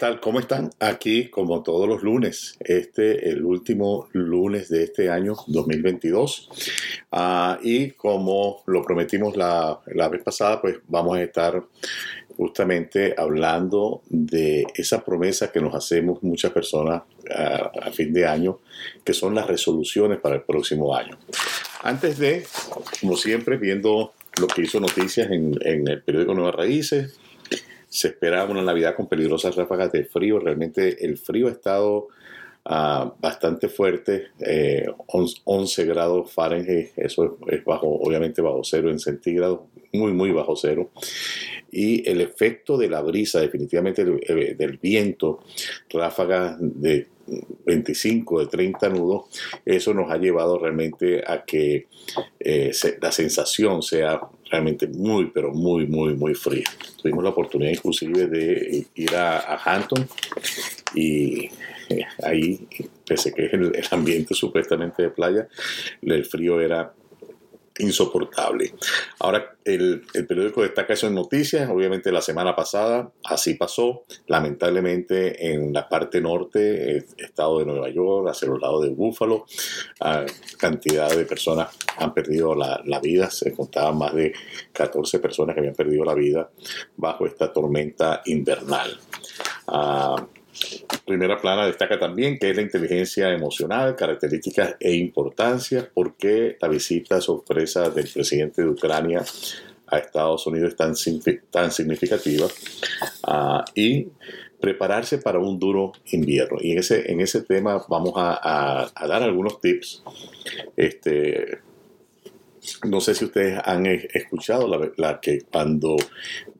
tal? ¿Cómo están? Aquí, como todos los lunes, este, el último lunes de este año 2022. Ah, y como lo prometimos la, la vez pasada, pues vamos a estar justamente hablando de esa promesa que nos hacemos muchas personas a, a, fin de año, que son las resoluciones para el próximo año. Antes de, como siempre, viendo lo que hizo noticias en, en el periódico Nuevas Raíces, se esperaba una Navidad con peligrosas ráfagas de frío. Realmente el frío ha estado uh, bastante fuerte, eh, 11 grados Fahrenheit, eso es, bajo, obviamente bajo cero en centígrados, muy, muy bajo cero. Y el efecto de la brisa, definitivamente del, viento, ráfagas de 25, de 30 nudos, eso nos ha llevado realmente a que eh, la sensación sea realmente muy, pero muy, muy, muy fría. Tuvimos la oportunidad inclusive de ir a, Hampton y eh, ahí, pese que el ambiente supuestamente de playa, el frío era insoportable. Ahora, el, periódico destaca eso en noticias. Obviamente, la semana pasada así pasó. Lamentablemente, en la parte norte, el estado de Nueva York, hacia los lados de Búfalo, uh, cantidad de personas han perdido la, vida. Se contaban más de 14 personas que habían perdido la vida bajo esta tormenta invernal. Uh, Primera plana destaca también que es la inteligencia emocional, características e importancia, por qué la visita sorpresa del presidente de Ucrania a Estados Unidos es tan, tan significativa uh, y prepararse para un duro invierno. Y en ese, en ese tema vamos a, dar algunos tips. Este, no sé si ustedes han escuchado la que cuando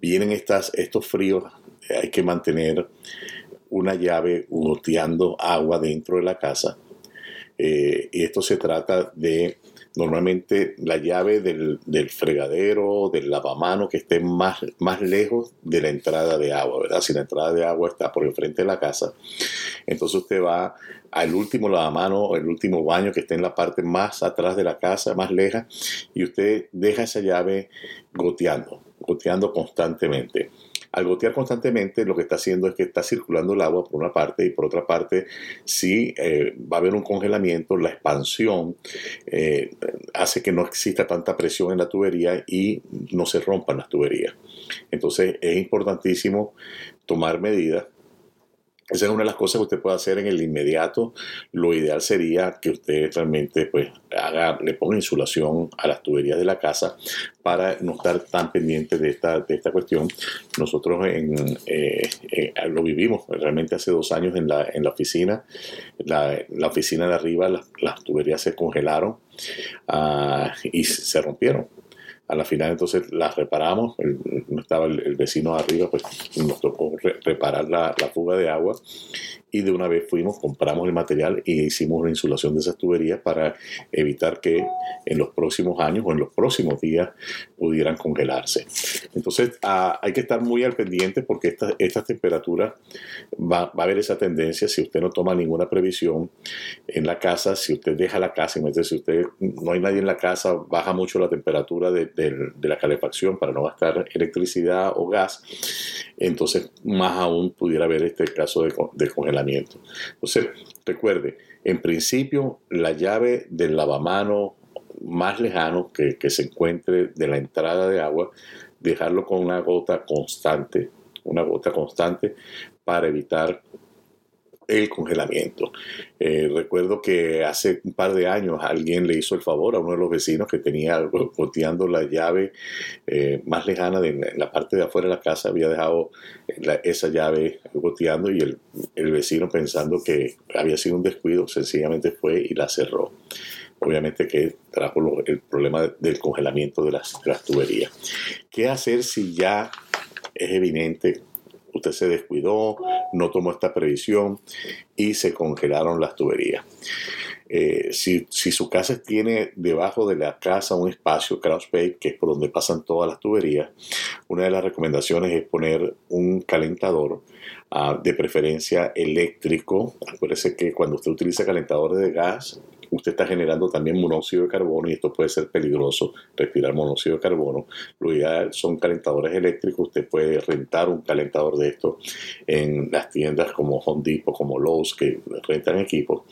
vienen estas, estos fríos hay que mantener una llave goteando agua dentro de la casa. Eh, y esto se trata de normalmente la llave del, del, fregadero, del lavamano que esté más, más lejos de la entrada de agua, ¿verdad? Si la entrada de agua está por el frente de la casa, entonces usted va al último lavamano, el último baño que esté en la parte más atrás de la casa, más leja, y usted deja esa llave goteando, goteando constantemente al gotear constantemente lo que está haciendo es que está circulando el agua por una parte y por otra parte si eh, va a haber un congelamiento, la expansión eh, hace que no exista tanta presión en la tubería y no se rompan las tuberías. Entonces es importantísimo tomar medidas esa es una de las cosas que usted puede hacer en el inmediato. Lo ideal sería que usted realmente pues, haga, le ponga insulación a las tuberías de la casa para no estar tan pendiente de esta, de esta cuestión. Nosotros en, eh, eh, lo vivimos realmente hace dos años en la, en la oficina. La, la oficina de arriba, las, tuberías se congelaron uh, y se rompieron a la final entonces las reparamos, no estaba el, vecino arriba, pues nos tocó re, reparar la, la, fuga de agua y de una vez fuimos, compramos el material y hicimos una insulación de esas tuberías para evitar que en los próximos años o en los próximos días pudieran congelarse. Entonces a, hay que estar muy al pendiente porque estas esta temperaturas va, a haber esa tendencia si usted no toma ninguna previsión en la casa, si usted deja la casa, si usted no hay nadie en la casa, baja mucho la temperatura de la calefacción para no gastar electricidad o gas, entonces más aún pudiera haber este caso de, de congelamiento entonces, recuerde, en principio, la llave del lavamano más lejano que, se encuentre de la entrada de agua, dejarlo con una gota constante, una gota constante para evitar el congelamiento. Eh, recuerdo que hace un par de años alguien le hizo el favor a uno de los vecinos que tenía goteando la llave eh, más lejana de la parte de afuera de la casa, había dejado esa llave goteando y el vecino pensando que había sido un descuido, sencillamente fue y la cerró obviamente que trajo el problema del congelamiento de las, tuberías. ¿Qué hacer si ya es evidente usted se descuidó, no tomó esta previsión y se congelaron las tuberías. Eh, si, si, su casa tiene debajo de la casa un espacio crawl space, que es por donde pasan todas las tuberías, una de las recomendaciones es poner un calentador uh, de preferencia eléctrico. Acuérdese que cuando usted utiliza calentadores de gas, usted está generando también monóxido de carbono y esto puede ser peligroso, respirar monóxido de carbono. Lo ideal son calentadores eléctricos, usted puede rentar un calentador de esto en las tiendas como Home Depot, como Lowe's, que rentan equipos,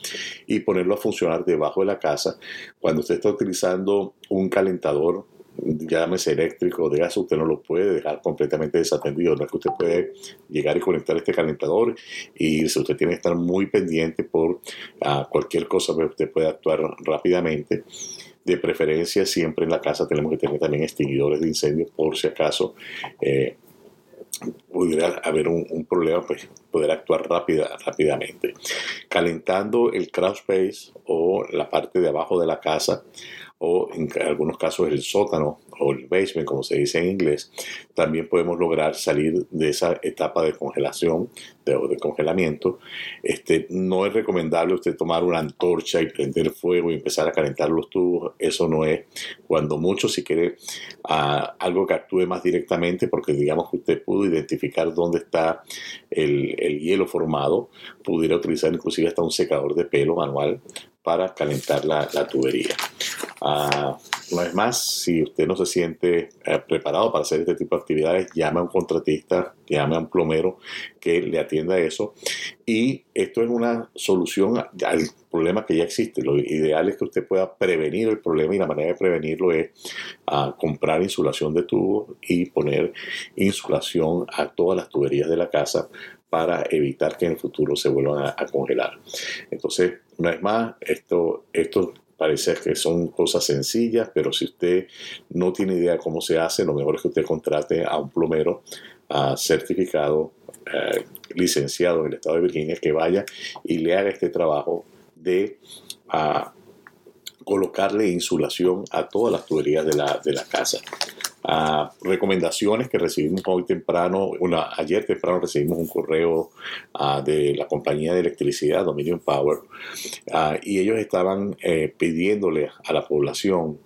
y ponerlo a funcionar debajo de la casa. Cuando usted está utilizando un calentador llámese eléctrico o de gas, usted no lo puede dejar completamente desatendido. No es que usted puede llegar y conectar este calentador y si usted tiene que estar muy pendiente por ah, cualquier cosa, pues usted puede actuar rápidamente. De preferencia, siempre en la casa tenemos que tener también extinguidores de incendios por si acaso eh, pudiera haber un, problema, pues poder actuar rápida, rápidamente. Calentando el crawl space o la parte de abajo de la casa o en algunos casos el sótano o el basement, como se dice en inglés, también podemos lograr salir de esa etapa de congelación de, o de congelamiento. Este, no es recomendable usted tomar una antorcha y prender fuego y empezar a calentar los tubos. Eso no es. Cuando mucho, si quiere algo que actúe más directamente, porque digamos que usted pudo identificar dónde está el hielo formado, pudiera utilizar inclusive hasta un secador de pelo manual para calentar la, tubería. Uh, una vez más, si usted no se siente eh, preparado para hacer este tipo de actividades, llame a un contratista, llame a un plomero que le atienda eso. Y esto es una solución al problema que ya existe. Lo ideal es que usted pueda prevenir el problema y la manera de prevenirlo es uh, comprar insulación de tubos y poner insulación a todas las tuberías de la casa para evitar que en el futuro se vuelvan a, congelar. Entonces, una vez más, esto, esto parece que son cosas sencillas, pero si usted no tiene idea de cómo se hace, lo mejor es que usted contrate a un plomero certificado, eh, licenciado en el estado de Virginia, que vaya y le haga este trabajo de colocarle insulación a todas las tuberías de la, de la casa recomendaciones que recibimos hoy temprano, una, ayer temprano recibimos un correo de la compañía de electricidad, Dominion Power, y ellos estaban eh, pidiéndole a la población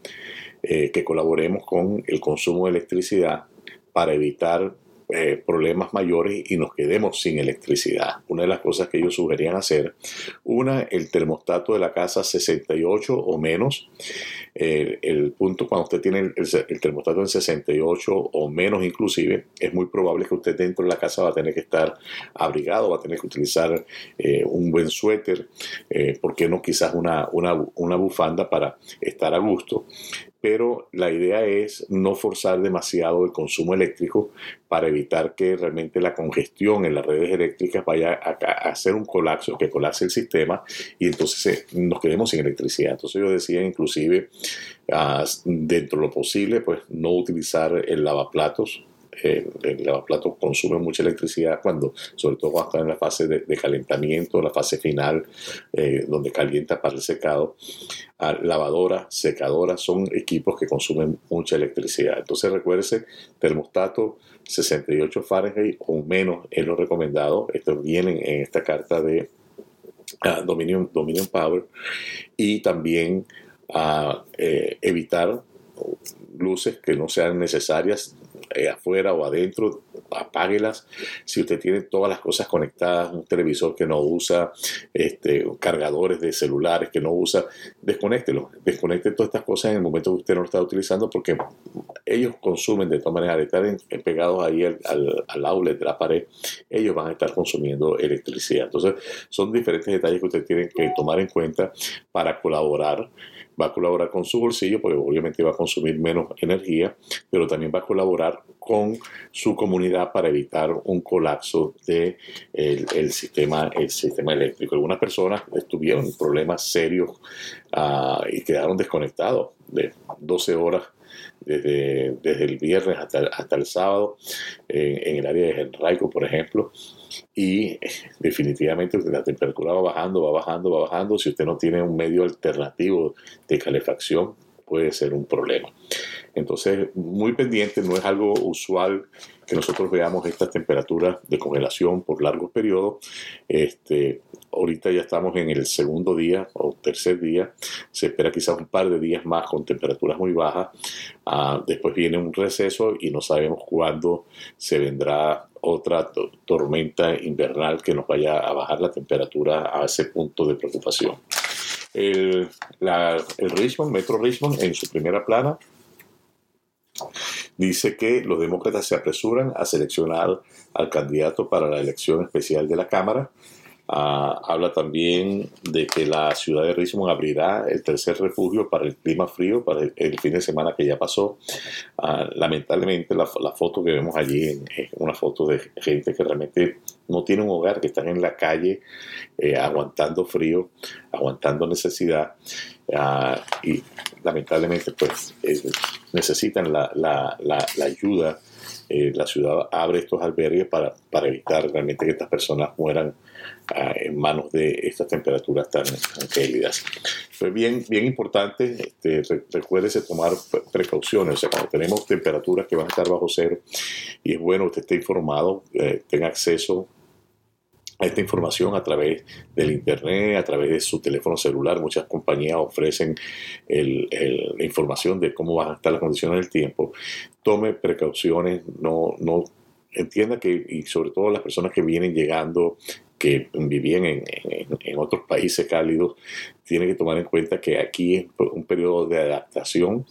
eh, que colaboremos con el consumo de electricidad para evitar eh, problemas mayores y nos quedemos sin electricidad. Una de las cosas que ellos sugerían hacer, una, el termostato de la casa 68 o menos. el punto cuando usted tiene el, termostato en 68 o menos inclusive, es muy probable que usted dentro de la casa va a tener que estar abrigado, va a tener que utilizar eh, un buen suéter, eh, ¿por qué no quizás una, una, una bufanda para estar a gusto? Pero la idea es no forzar demasiado el consumo eléctrico para evitar que realmente la congestión en las redes eléctricas vaya a, hacer un colapso, que colapse el sistema y entonces nos quedemos sin electricidad. Entonces yo decía inclusive, ah, dentro de lo posible, pues no utilizar el lavaplatos el lavaplatos consume mucha electricidad cuando, sobre todo cuando está en la fase de, calentamiento, la fase final, eh, donde calienta para el secado. Ah, lavadora, secadora, son equipos que consumen mucha electricidad. Entonces recuérdese, termostato 68 Fahrenheit o menos es lo recomendado. Esto viene en esta carta de uh, Dominion, Power. Y también a eh, evitar luces que no sean necesarias eh, afuera o adentro, apáguelas. Si usted tiene todas las cosas conectadas, un televisor que no usa, este, cargadores de celulares que no usa, desconéctelo. Desconecte todas estas cosas en el momento que usted no lo está utilizando porque ellos consumen de todas maneras, al estar pegados ahí al, al, outlet de la pared, ellos van a estar consumiendo electricidad. Entonces, son diferentes detalles que usted tiene que tomar en cuenta para colaborar va a colaborar con su bolsillo, porque obviamente va a consumir menos energía, pero también va a colaborar con su comunidad para evitar un colapso del de el sistema, el sistema eléctrico. Algunas personas tuvieron problemas serios ah, y quedaron desconectados de 12 horas desde, desde el viernes hasta, hasta el sábado en, el área de Henraico, por ejemplo. Y definitivamente la temperatura va bajando, va bajando, va bajando. Si usted no tiene un medio alternativo de calefacción, puede ser un problema. Entonces, muy pendiente, no es algo usual que nosotros veamos estas temperaturas de congelación por largos periodos. Este, ahorita ya estamos en el segundo día o tercer día. Se espera quizás un par de días más con temperaturas muy bajas. Ah, después viene un receso y no sabemos cuándo se vendrá otra tormenta invernal que nos vaya a bajar la temperatura a ese punto de preocupación. El, el Richmond, Metro Richmond, en su primera plana, dice que los demócratas se apresuran a seleccionar al candidato para la elección especial de la Cámara. Ah, habla también de que la ciudad de Richmond abrirá el tercer refugio para el clima frío para el, fin de semana que ya pasó. Ah, lamentablemente la, foto que vemos allí es una foto de gente que realmente no tiene un hogar, que están en la calle eh, aguantando frío, aguantando necesidad ah, y lamentablemente pues necesitan la, la, la, la eh, la ciudad abre estos albergues para, para, evitar realmente que estas personas mueran en manos de estas temperaturas tan, gélidas. Pues bien, bien importante, este, recuérdese tomar precauciones, o sea, cuando tenemos temperaturas que van a estar bajo cero, y es bueno que usted esté informado, eh, tenga acceso esta información a través del Internet, a través de su teléfono celular. Muchas compañías ofrecen la información de cómo van a estar las condiciones del tiempo. Tome precauciones, no, no entienda que, y sobre todo las personas que vienen llegando, que vivían en, en, otros países cálidos, tienen que tomar en cuenta que aquí es un periodo de adaptación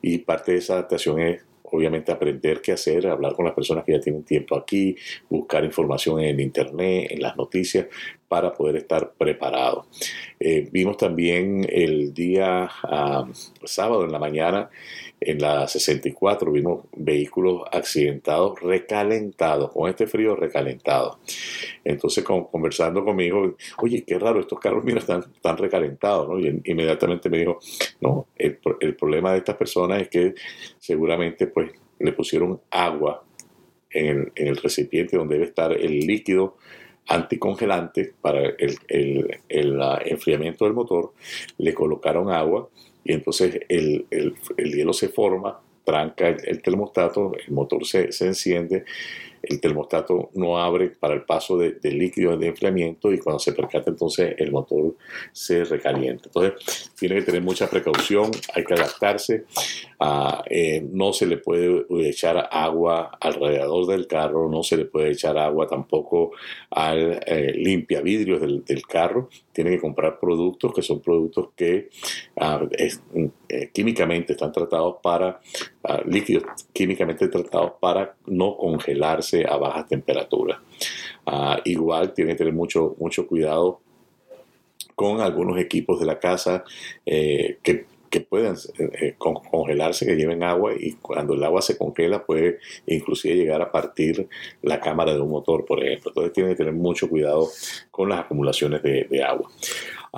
y parte de esa adaptación es obviamente aprender qué hacer, hablar con las personas que ya tienen tiempo aquí, buscar información en Internet, en las noticias, para poder estar preparado. Eh, vimos también el día ah, sábado en la mañana, en la 64, vimos vehículos accidentados, recalentados, con este frío recalentado. Entonces, conversando conmigo, oye, qué raro, estos carros, mira, están, recalentados, ¿no? Y inmediatamente me dijo, no, el, problema de estas personas es que seguramente, pues, le pusieron agua en el recipiente donde debe estar el líquido anticongelante para el, el, el, enfriamiento del motor, le colocaron agua y entonces el, hielo se forma, tranca el, termostato, el motor se, se enciende el termostato no abre para el paso de, líquido de enfriamiento y cuando se percata entonces el motor se recalienta. Entonces tiene que tener mucha precaución, hay que adaptarse, ah, eh, no se le puede echar agua alrededor del carro, no se le puede echar agua tampoco al eh, limpia del, carro, tiene que comprar productos que son productos que ah, eh, químicamente están tratados para, ah, líquidos químicamente tratados para no congelarse a bajas temperaturas. Ah, igual tiene que tener mucho, mucho cuidado con algunos equipos de la casa eh, que, que, puedan eh, congelarse, que lleven agua y cuando el agua se congela puede inclusive llegar a partir la cámara de un motor, por ejemplo. Entonces tiene que tener mucho cuidado con las acumulaciones de agua.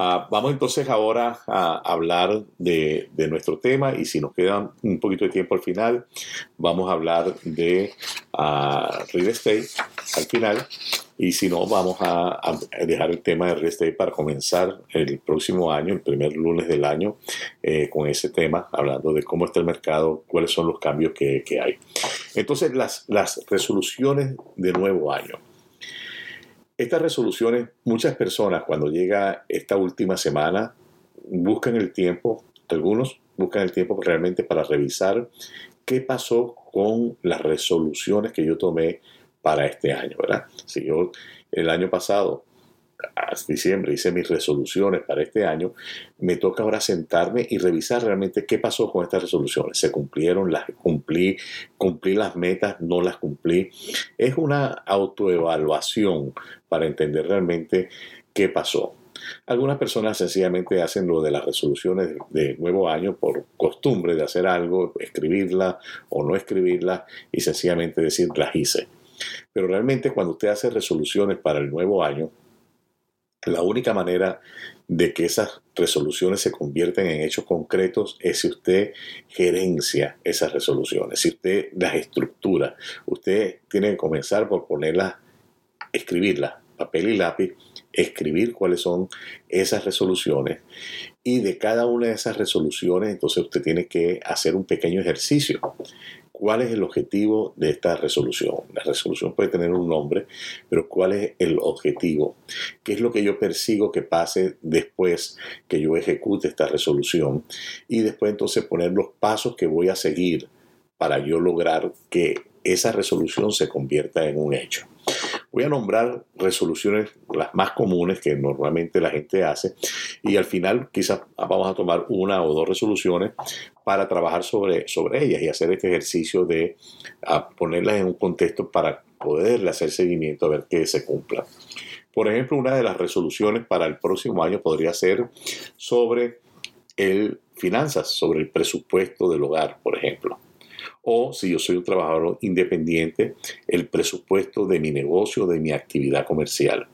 Ah, vamos entonces ahora a hablar de, nuestro tema y si nos queda un poquito de tiempo al final, vamos a hablar de uh, real estate al final y si no, vamos a, dejar el tema de real estate para comenzar el próximo año, el primer lunes del año, eh, con ese tema, hablando de cómo está el mercado, cuáles son los cambios que, que hay. Entonces, las, las resoluciones de nuevo año. Estas resoluciones, muchas personas cuando llega esta última semana buscan el tiempo, algunos buscan el tiempo realmente para revisar qué pasó con las resoluciones que yo tomé para este año, ¿verdad? Si yo el año pasado diciembre hice mis resoluciones para este año, me toca ahora sentarme y revisar realmente qué pasó con estas resoluciones. ¿Se cumplieron? ¿Las cumplí? ¿Cumplí las metas? ¿No las cumplí? Es una autoevaluación para entender realmente qué pasó. Algunas personas sencillamente hacen lo de las resoluciones de nuevo año por costumbre de hacer algo, escribirla o no escribirla y sencillamente decir las hice. Pero realmente cuando usted hace resoluciones para el nuevo año, la única manera de que esas resoluciones se convierten en hechos concretos es si usted gerencia esas resoluciones, si usted las estructura. Usted tiene que comenzar por ponerlas, escribirlas, papel y lápiz, escribir cuáles son esas resoluciones y de cada una de esas resoluciones entonces usted tiene que hacer un pequeño ejercicio. ¿Cuál es el objetivo de esta resolución? La resolución puede tener un nombre, pero ¿cuál es el objetivo? ¿Qué es lo que yo persigo que pase después que yo ejecute esta resolución? Y después entonces poner los pasos que voy a seguir para yo lograr que esa resolución se convierta en un hecho. Voy a nombrar resoluciones las más comunes que normalmente la gente hace y al final quizás vamos a tomar una o dos resoluciones para trabajar sobre, sobre ellas y hacer este ejercicio de ponerlas en un contexto para poderle hacer seguimiento a ver que se cumpla. Por ejemplo, una de las resoluciones para el próximo año podría ser sobre el finanzas, sobre el presupuesto del hogar, por ejemplo o si yo soy un trabajador independiente, el presupuesto de mi negocio, de mi actividad comercial.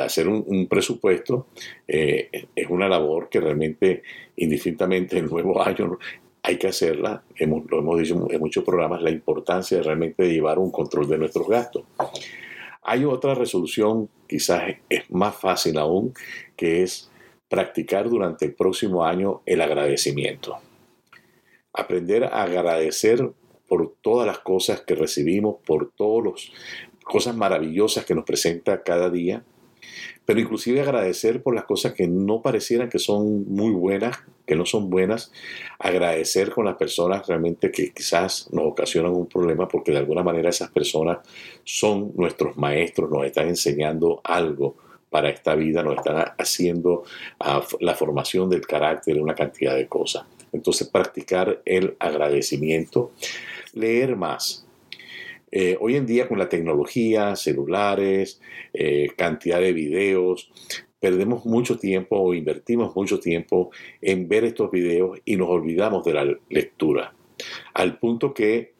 Hacer un, presupuesto eh, es una labor que realmente, indistintamente el nuevo año, hay que hacerla. Hemos, lo hemos dicho en muchos programas, la importancia de realmente llevar un control de nuestros gastos. Hay otra resolución, quizás es más fácil aún, que es practicar durante el próximo año el agradecimiento aprender a agradecer por todas las cosas que recibimos, por todas las cosas maravillosas que nos presenta cada día, pero inclusive agradecer por las cosas que no parecieran que son muy buenas, que no son buenas, agradecer con las personas realmente que quizás nos ocasionan un problema porque de alguna manera esas personas son nuestros maestros, nos están enseñando algo para esta vida, nos están haciendo ah, la formación del carácter, una cantidad de cosas. Entonces, practicar el agradecimiento, leer más. Eh, hoy en día con la tecnología, celulares, eh, cantidad de videos, perdemos mucho tiempo o invertimos mucho tiempo en ver estos videos y nos olvidamos de la lectura. Al punto que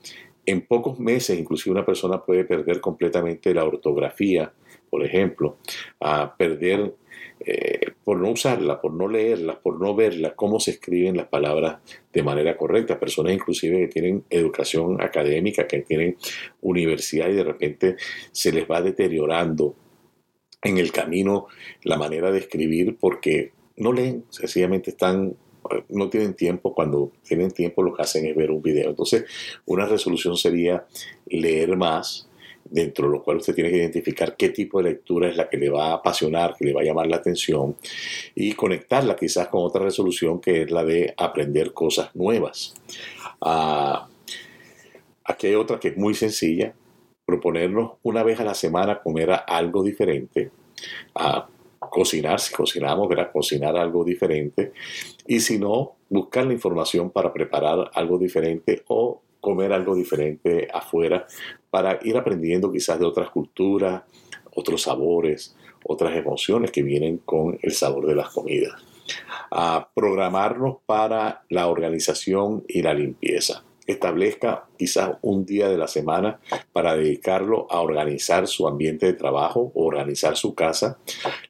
en pocos meses inclusive una persona puede perder completamente la ortografía, por ejemplo, a perder eh, por no usarla, por no leerla, por no verla, cómo se escriben las palabras de manera correcta. Personas inclusive que tienen educación académica, que tienen universidad y de repente se les va deteriorando en el camino la manera de escribir porque no leen, sencillamente están no tienen tiempo, cuando tienen tiempo lo que hacen es ver un video. Entonces, una resolución sería leer más, dentro de lo cual usted tiene que identificar qué tipo de lectura es la que le va a apasionar, que le va a llamar la atención y conectarla quizás con otra resolución que es la de aprender cosas nuevas. Ah, aquí hay otra que es muy sencilla, proponernos una vez a la semana comer algo diferente. a cocinar, si cocinamos, a cocinar algo diferente. Y si no, buscar la información para preparar algo diferente o comer algo diferente afuera para ir aprendiendo quizás de otras culturas, otros sabores, otras emociones que vienen con el sabor de las comidas. A programarnos para la organización y la limpieza. Establezca quizás un día de la semana para dedicarlo a organizar su ambiente de trabajo, organizar su casa,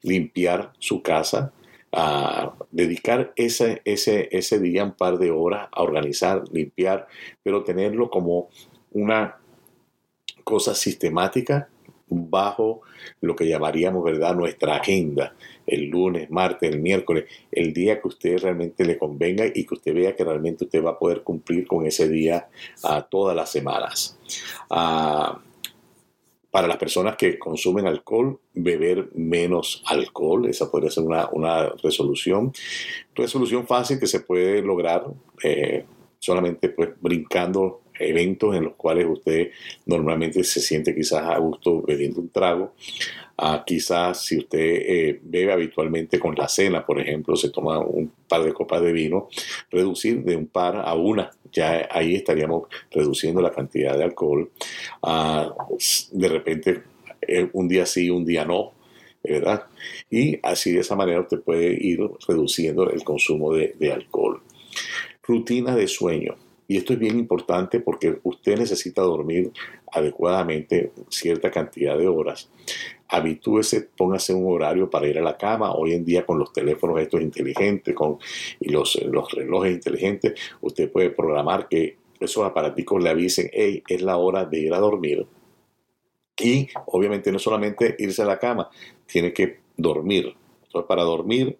limpiar su casa, a dedicar ese, ese, ese día un par de horas a organizar, limpiar, pero tenerlo como una cosa sistemática bajo lo que llamaríamos, ¿verdad?, nuestra agenda, el lunes, martes, el miércoles, el día que usted realmente le convenga y que usted vea que realmente usted va a poder cumplir con ese día a todas las semanas. Ah, para las personas que consumen alcohol, beber menos alcohol, esa podría ser una, una resolución. Resolución fácil que se puede lograr eh, solamente pues brincando eventos en los cuales usted normalmente se siente quizás a gusto bebiendo un trago. Ah, quizás si usted eh, bebe habitualmente con la cena, por ejemplo, se toma un par de copas de vino, reducir de un par a una, ya ahí estaríamos reduciendo la cantidad de alcohol. Ah, de repente, eh, un día sí, un día no, ¿verdad? Y así de esa manera usted puede ir reduciendo el consumo de, de alcohol. Rutina de sueño. Y esto es bien importante porque usted necesita dormir adecuadamente cierta cantidad de horas. Habitúese, póngase un horario para ir a la cama. Hoy en día con los teléfonos estos inteligentes con, y los, los relojes inteligentes, usted puede programar que esos aparaticos le avisen, hey, es la hora de ir a dormir Y obviamente no solamente irse a la cama, tiene que dormir. Entonces, para dormir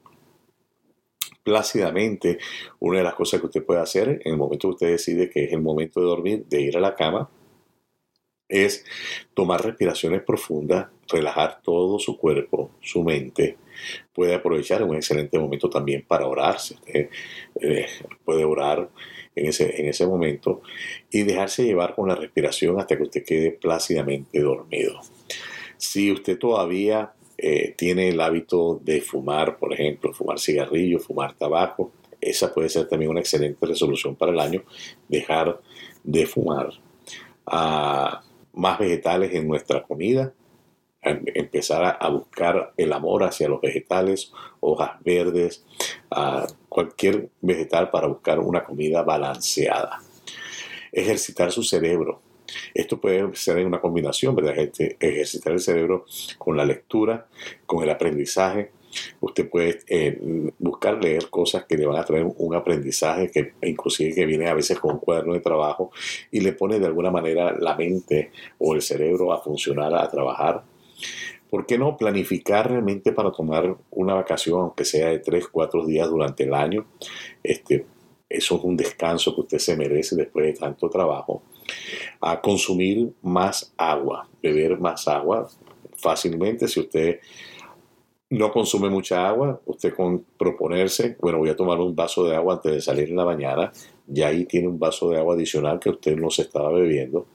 plácidamente, una de las cosas que usted puede hacer en el momento que usted decide que es el momento de dormir, de ir a la cama, es tomar respiraciones profundas, relajar todo su cuerpo, su mente. Puede aprovechar un excelente momento también para orar. usted eh, puede orar en ese, en ese momento y dejarse llevar con la respiración hasta que usted quede plácidamente dormido. Si usted todavía eh, tiene el hábito de fumar, por ejemplo, fumar cigarrillo, fumar tabaco, esa puede ser también una excelente resolución para el año, dejar de fumar. Ah, más vegetales en nuestra comida, em, empezar a, buscar el amor hacia los vegetales, hojas verdes, ah, cualquier vegetal para buscar una comida balanceada. Ejercitar su cerebro. Esto puede ser una combinación, ¿verdad? Ejercitar el cerebro con la lectura, con el aprendizaje, Usted puede eh, buscar leer cosas que le van a traer un aprendizaje, que inclusive que viene a veces con un cuaderno de trabajo y le pone de alguna manera la mente o el cerebro a funcionar, a trabajar. ¿Por qué no planificar realmente para tomar una vacación, aunque sea de 3, 4 días durante el año? Este, eso es un descanso que usted se merece después de tanto trabajo. A consumir más agua, beber más agua fácilmente. Si usted no consume mucha agua, usted con proponerse, bueno, voy a tomar un vaso de agua antes de salir en la mañana, ya ahí tiene un vaso de agua adicional que usted no se estaba bebiendo.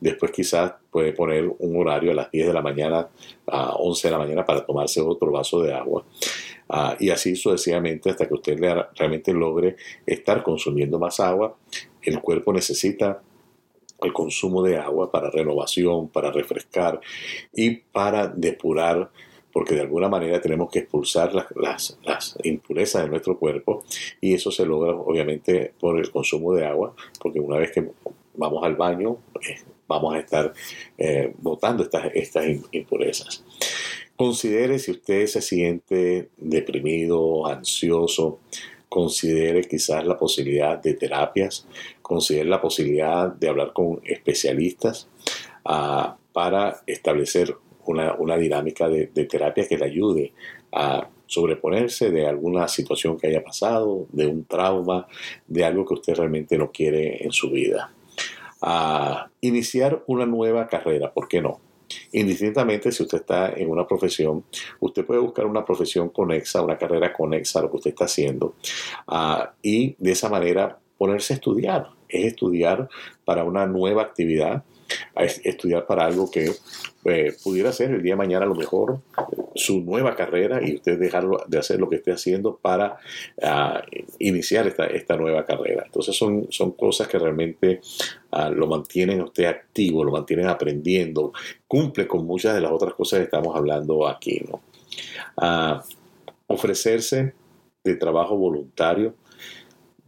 Después quizás puede poner un horario a las 10 de la mañana a 11 de la mañana para tomarse otro vaso de agua. Ah, y así sucesivamente hasta que usted realmente logre estar consumiendo más agua. El cuerpo necesita el consumo de agua para renovación, para refrescar y para depurar porque de alguna manera tenemos que expulsar las, impurezas de nuestro cuerpo y eso se logra obviamente por el consumo de agua, porque una vez que vamos al baño eh, vamos a estar eh, botando estas, estas impurezas. Considere si usted se siente deprimido, ansioso, considere quizás la posibilidad de terapias, considere la posibilidad de hablar con especialistas ah, para establecer una, dinámica de, terapia que le ayude a sobreponerse de alguna situación que haya pasado, de un trauma, de algo que usted realmente no quiere en su vida. A iniciar una nueva carrera, ¿por qué no? Indistintamente si usted está en una profesión, usted puede buscar una profesión conexa, una carrera conexa a lo que usted está haciendo ah, y de esa manera ponerse a estudiar, es estudiar para una nueva actividad estudiar para algo que eh, pudiera ser el día de mañana a lo mejor su nueva carrera y usted dejarlo de hacer lo que esté haciendo para ah, iniciar esta, esta, nueva carrera. Entonces son, son cosas que realmente ah, lo mantienen usted activo, lo mantienen aprendiendo, cumple con muchas de las otras cosas que estamos hablando aquí. ¿no? Ah, ofrecerse de trabajo voluntario,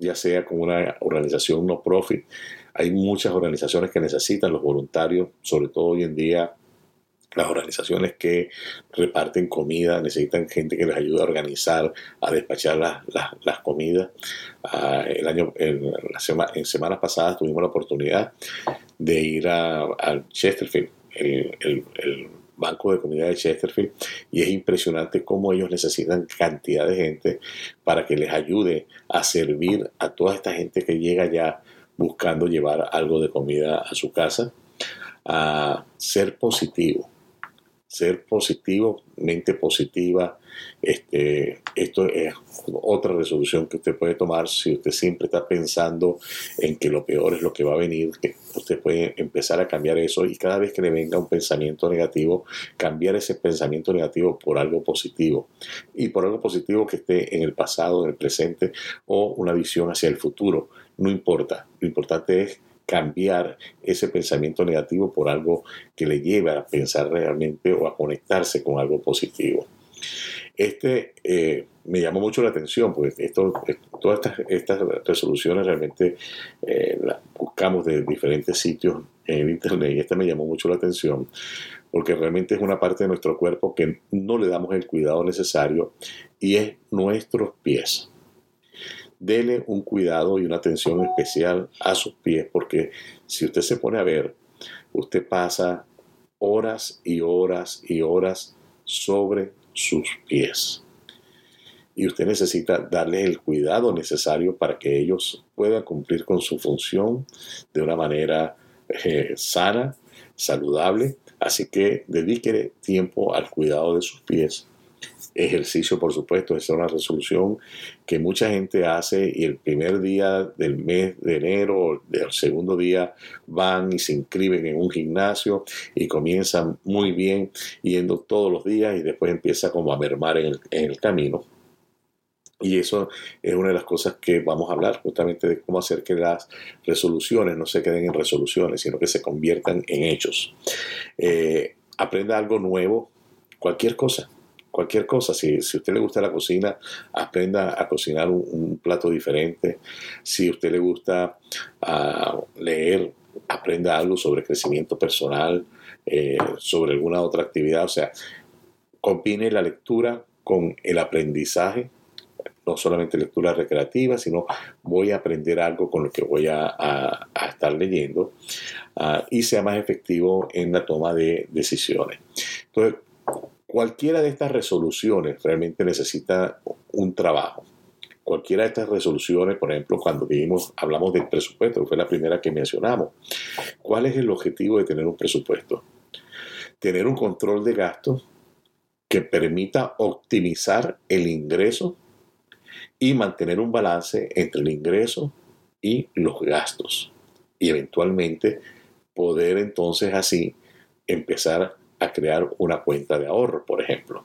ya sea con una organización no profit, hay muchas organizaciones que necesitan los voluntarios, sobre todo hoy en día las organizaciones que reparten comida necesitan gente que les ayude a organizar, a despachar las, comidas. Ah, el año, en, semanas pasadas tuvimos la oportunidad de ir a, Chesterfield, el, Banco de Comida de Chesterfield, y es impresionante cómo ellos necesitan cantidad de gente para que les ayude a servir a toda esta gente que llega ya buscando llevar algo de comida a su casa, a ser positivo, ser positivo, mente positiva. Este, esto es otra resolución que usted puede tomar si usted siempre está pensando en que lo peor es lo que va a venir, usted puede empezar a cambiar eso y cada vez que le venga un pensamiento negativo, cambiar ese pensamiento negativo por algo positivo y por algo positivo que esté en el pasado, en el presente o una visión hacia el futuro no importa. Lo importante es cambiar ese pensamiento negativo por algo que le lleve a pensar realmente o a conectarse con algo positivo. Este eh, me llamó mucho la atención, porque esto, todas estas, resoluciones realmente eh, las buscamos de diferentes sitios en internet y esta me llamó mucho la atención porque realmente es una parte de nuestro cuerpo que no le damos el cuidado necesario y es nuestros pies. Dele un cuidado y una atención especial a sus pies, porque si usted se pone a ver, usted pasa horas y horas y horas sobre sus pies. Y usted necesita darle el cuidado necesario para que ellos puedan cumplir con su función de una manera eh, sana, saludable. Así que dedique tiempo al cuidado de sus pies ejercicio, por supuesto, esa es una resolución que mucha gente hace y el primer día del mes de enero, del segundo día, van y se inscriben en un gimnasio y comienzan muy bien yendo todos los días y después empieza como a mermar en el, camino. Y eso es una de las cosas que vamos a hablar, justamente de cómo hacer que las resoluciones no se queden en resoluciones, sino que se conviertan en hechos. Eh, aprenda algo nuevo, cualquier cosa cualquier cosa. Si, si a usted le gusta la cocina, aprenda a cocinar un, plato diferente. Si a usted le gusta ah, leer, aprenda algo sobre crecimiento personal, eh, sobre alguna otra actividad. O sea, combine la lectura con el aprendizaje. No solamente lectura recreativa, sino voy a aprender algo con lo que voy a, estar leyendo ah, y sea más efectivo en la toma de decisiones. Entonces, Cualquiera de estas resoluciones realmente necesita un trabajo. Cualquiera de estas resoluciones, por ejemplo, cuando vivimos, hablamos del presupuesto, que fue la primera que mencionamos. ¿Cuál es el objetivo de tener un presupuesto? Tener un control de gastos que permita optimizar el ingreso y mantener un balance entre el ingreso y los gastos. Y eventualmente poder entonces así empezar a crear una cuenta de ahorro, por ejemplo.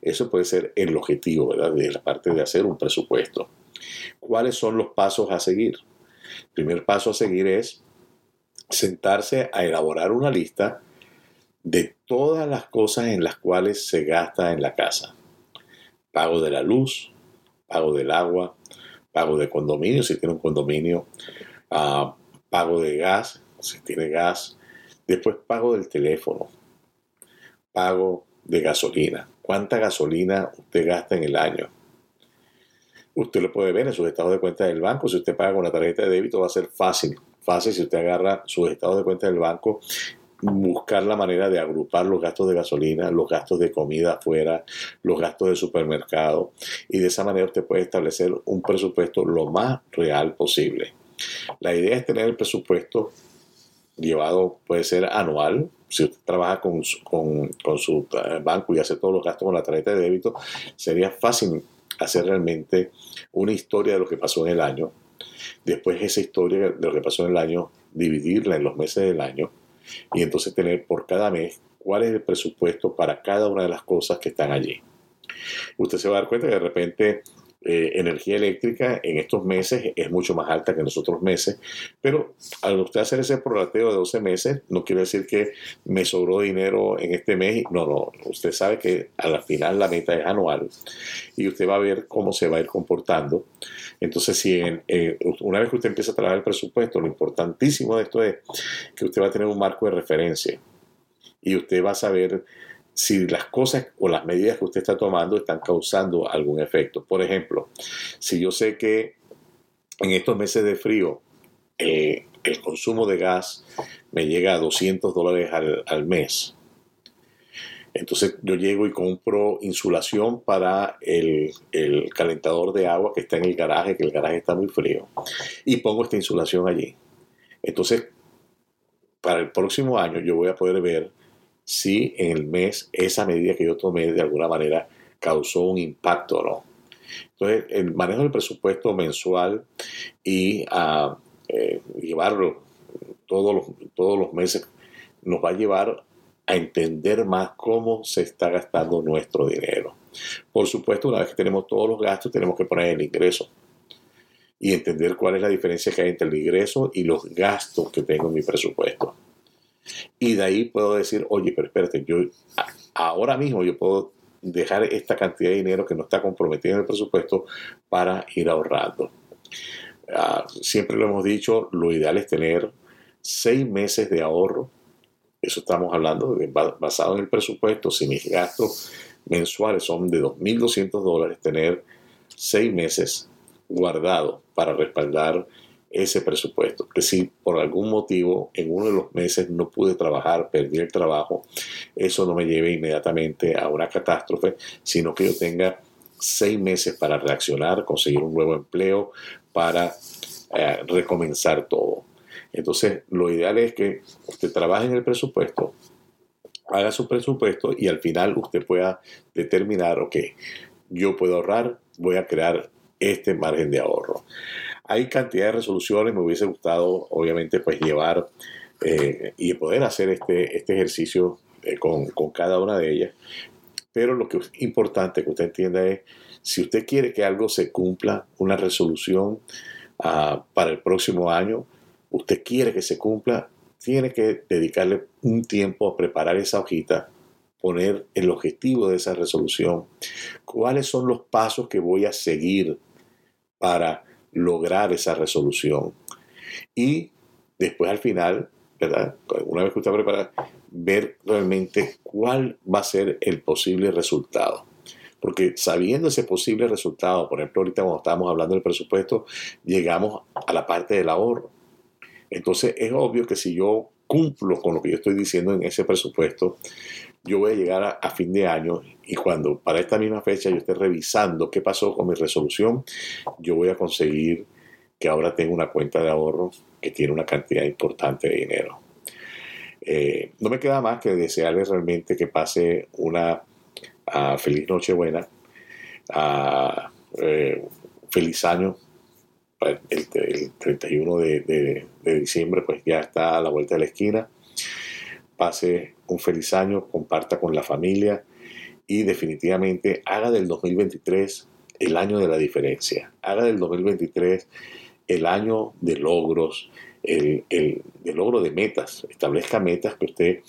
Eso puede ser el objetivo ¿verdad? de la parte de hacer un presupuesto. ¿Cuáles son los pasos a seguir? El primer paso a seguir es sentarse a elaborar una lista de todas las cosas en las cuales se gasta en la casa. Pago de la luz, pago del agua, pago de condominio, si tiene un condominio, ah, pago de gas, si tiene gas, después pago del teléfono, pago de gasolina. ¿Cuánta gasolina usted gasta en el año? Usted lo puede ver en sus estados de cuenta del banco. Si usted paga con la tarjeta de débito va a ser fácil. Fácil si usted agarra sus estados de cuenta del banco, buscar la manera de agrupar los gastos de gasolina, los gastos de comida afuera, los gastos de supermercado. Y de esa manera usted puede establecer un presupuesto lo más real posible. La idea es tener el presupuesto llevado, puede ser anual, si usted trabaja con, con, su eh, banco y hace todos los gastos con la tarjeta de débito, sería fácil hacer realmente una historia de lo que pasó en el año. Después esa historia de lo que pasó en el año, dividirla en los meses del año y entonces tener por cada mes cuál es el presupuesto para cada una de las cosas que están allí. Usted se va a dar cuenta que de repente eh, energía eléctrica en estos meses es mucho más alta que en los otros meses, pero al usted hacer ese prorrateo de 12 meses, no quiere decir que me sobró dinero en este mes. No, no, usted sabe que al final la meta es anual y usted va a ver cómo se va a ir comportando. Entonces, si una vez que usted empieza a trabajar el presupuesto, lo importantísimo de esto es que usted va a tener un marco de referencia y usted va a saber si las cosas o las medidas que usted está tomando están causando algún efecto. Por ejemplo, si yo sé que en estos meses de frío eh, el consumo de gas me llega a 200 dólares al, mes, entonces yo llego y compro insulación para el, el, calentador de agua que está en el garaje, que el garaje está muy frío, y pongo esta insulación allí. Entonces, para el próximo año yo voy a poder ver si en el mes esa medida que yo tomé de alguna manera causó un impacto o no. Entonces, el manejo del presupuesto mensual y a eh, llevarlo todos los, todos los meses nos va a llevar a entender más cómo se está gastando nuestro dinero. Por supuesto, una vez que tenemos todos los gastos, tenemos que poner el ingreso y entender cuál es la diferencia que hay entre el ingreso y los gastos que tengo en mi presupuesto. Y de ahí puedo decir, oye, pero espérate, yo ahora mismo yo puedo dejar esta cantidad de dinero que no está comprometido en el presupuesto para ir ahorrando. Ah, siempre lo hemos dicho, lo ideal es tener seis meses de ahorro. Eso estamos hablando basado en el presupuesto. Si mis gastos mensuales son de 2.200 dólares, tener seis meses guardados para respaldar ese presupuesto. Que si por algún motivo en uno de los meses no pude trabajar, perdí el trabajo, eso no me lleve inmediatamente a una catástrofe, sino que yo tenga seis meses para reaccionar, conseguir un nuevo empleo, para eh, recomenzar todo. Entonces, lo ideal es que usted trabaje en el presupuesto, haga su presupuesto y al final usted pueda determinar, ok, yo puedo ahorrar, voy a crear este margen de ahorro. Hay cantidad de resoluciones, me hubiese gustado obviamente pues llevar eh, y poder hacer este, este ejercicio eh, con, cada una de ellas, pero lo que es importante que usted entienda es, si usted quiere que algo se cumpla, una resolución ah, para el próximo año, usted quiere que se cumpla, tiene que dedicarle un tiempo a preparar esa hojita, poner el objetivo de esa resolución, cuáles son los pasos que voy a seguir para lograr esa resolución. Y después al final, ¿verdad? Una vez que usted prepara, ver realmente cuál va a ser el posible resultado. Porque sabiendo ese posible resultado, por ejemplo, ahorita cuando estábamos hablando del presupuesto, llegamos a la parte del ahorro. Entonces es obvio que si yo cumplo con lo que yo estoy diciendo en ese presupuesto, yo voy a llegar a, fin de año y cuando para esta misma fecha yo esté revisando qué pasó con mi resolución, yo voy a conseguir que ahora tengo una cuenta de ahorro que tiene una cantidad importante de dinero. Eh, no me queda más que desearles realmente que pase una ah, feliz Nochebuena, uh, feliz año el, 31 de, diciembre pues ya está a la vuelta de la esquina. Pase un feliz año, comparta con la familia y definitivamente haga del 2023 el año de la diferencia. Haga del 2023 el año de logros, el, el logro de metas. Establezca metas que usted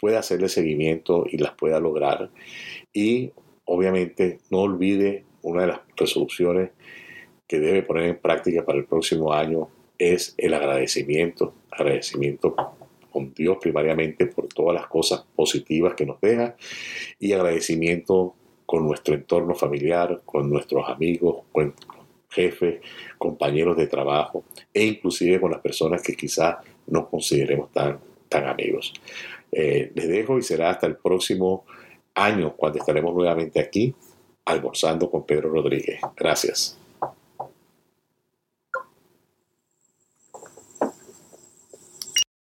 pueda hacerle seguimiento y las pueda lograr. Y obviamente no olvide una de las resoluciones que debe poner en práctica para el próximo año es el agradecimiento, agradecimiento con Dios primariamente por todas las cosas positivas que nos deja y agradecimiento con nuestro entorno familiar, con nuestros amigos, con jefes, compañeros de trabajo e inclusive con las personas que quizás no consideremos tan, tan amigos. Eh, les dejo y será hasta el próximo año cuando estaremos nuevamente aquí almorzando con Pedro Rodríguez. Gracias.